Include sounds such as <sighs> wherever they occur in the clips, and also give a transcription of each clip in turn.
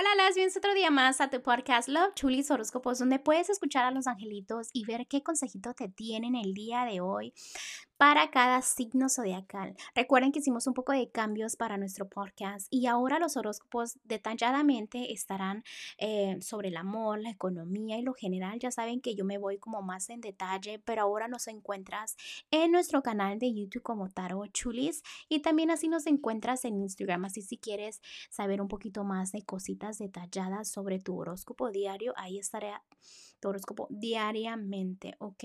Hola, las bienvenidos otro día más a tu podcast Love Chulis Horóscopos, donde puedes escuchar a los angelitos y ver qué consejito te tienen el día de hoy para cada signo zodiacal. Recuerden que hicimos un poco de cambios para nuestro podcast y ahora los horóscopos detalladamente estarán eh, sobre el amor, la economía y lo general. Ya saben que yo me voy como más en detalle, pero ahora nos encuentras en nuestro canal de YouTube como Taro Chulis y también así nos encuentras en Instagram. Así si quieres saber un poquito más de cositas detalladas sobre tu horóscopo diario, ahí estaré tu horóscopo diariamente, ¿ok?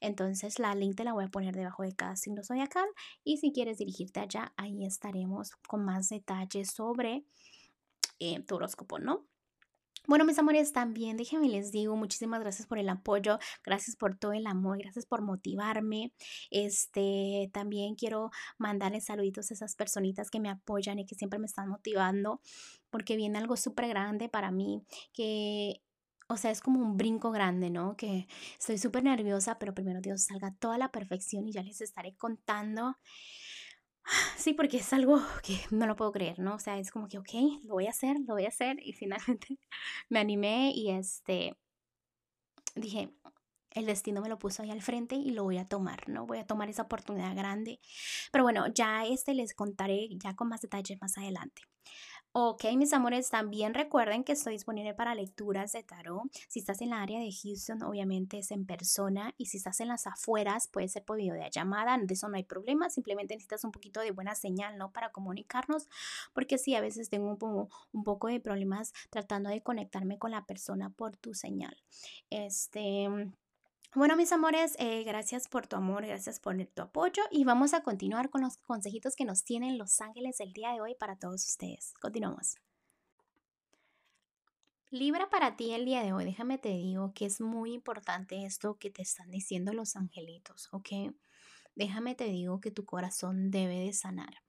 Entonces la link te la voy a poner debajo de cada signo zodiacal y si quieres dirigirte allá, ahí estaremos con más detalles sobre eh, tu horóscopo, ¿no? Bueno, mis amores, también déjenme les digo, muchísimas gracias por el apoyo, gracias por todo el amor, gracias por motivarme. Este, también quiero mandarles saluditos a esas personitas que me apoyan y que siempre me están motivando, porque viene algo súper grande para mí, que o sea, es como un brinco grande, ¿no? Que estoy súper nerviosa, pero primero Dios salga toda la perfección y ya les estaré contando. <sighs> Sí, porque es algo que no lo puedo creer, ¿no? O sea, es como que, ok, lo voy a hacer, lo voy a hacer. Y finalmente <laughs> me animé y este, dije, el destino me lo puso ahí al frente y lo voy a tomar, ¿no? Voy a tomar esa oportunidad grande. Pero bueno, ya este les contaré ya con más detalles más adelante. Ok, mis amores, también recuerden que estoy disponible para lecturas de tarot. Si estás en la área de Houston, obviamente es en persona. Y si estás en las afueras, puede ser por videollamada. De eso no hay problema. Simplemente necesitas un poquito de buena señal, ¿no? Para comunicarnos. Porque sí, a veces tengo un, un poco de problemas tratando de conectarme con la persona por tu señal. Este. Bueno, mis amores, eh, gracias por tu amor, gracias por tu apoyo y vamos a continuar con los consejitos que nos tienen los ángeles el día de hoy para todos ustedes. Continuamos. Libra para ti el día de hoy, déjame te digo que es muy importante esto que te están diciendo los angelitos, ¿ok? Déjame te digo que tu corazón debe de sanar,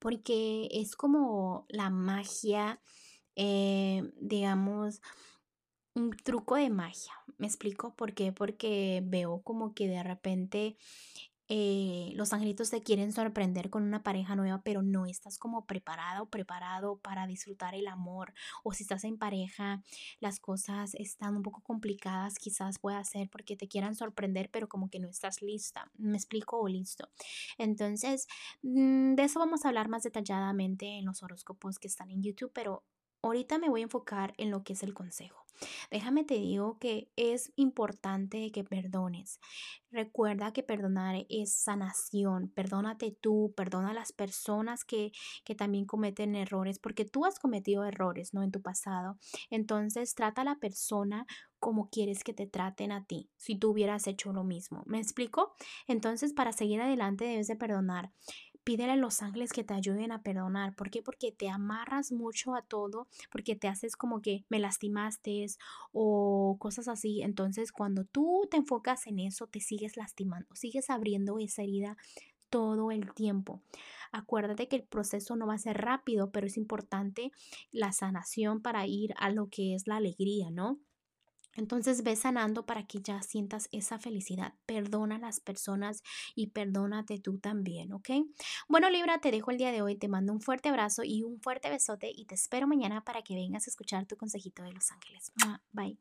porque es como la magia, eh, digamos, un truco de magia. ¿Me explico? ¿Por qué? Porque veo como que de repente eh, los angelitos te quieren sorprender con una pareja nueva, pero no estás como preparada o preparado para disfrutar el amor. O si estás en pareja, las cosas están un poco complicadas, quizás pueda ser porque te quieran sorprender, pero como que no estás lista. ¿Me explico o listo? Entonces, mm, de eso vamos a hablar más detalladamente en los horóscopos que están en YouTube, pero ahorita me voy a enfocar en lo que es el consejo. Déjame te digo que es importante que perdones. Recuerda que perdonar es sanación. Perdónate tú, perdona a las personas que, que también cometen errores, porque tú has cometido errores, ¿no? En tu pasado. Entonces, trata a la persona como quieres que te traten a ti, si tú hubieras hecho lo mismo. ¿Me explico? Entonces, para seguir adelante debes de perdonar. Pídele a los ángeles que te ayuden a perdonar. ¿Por qué? Porque te amarras mucho a todo, porque te haces como que me lastimaste o cosas así. Entonces, cuando tú te enfocas en eso, te sigues lastimando, sigues abriendo esa herida todo el tiempo. Acuérdate que el proceso no va a ser rápido, pero es importante la sanación para ir a lo que es la alegría, ¿no? Entonces ve sanando para que ya sientas esa felicidad. Perdona a las personas y perdónate tú también, ¿ok? Bueno, Libra, te dejo el día de hoy. Te mando un fuerte abrazo y un fuerte besote y te espero mañana para que vengas a escuchar tu consejito de Los Ángeles. Bye.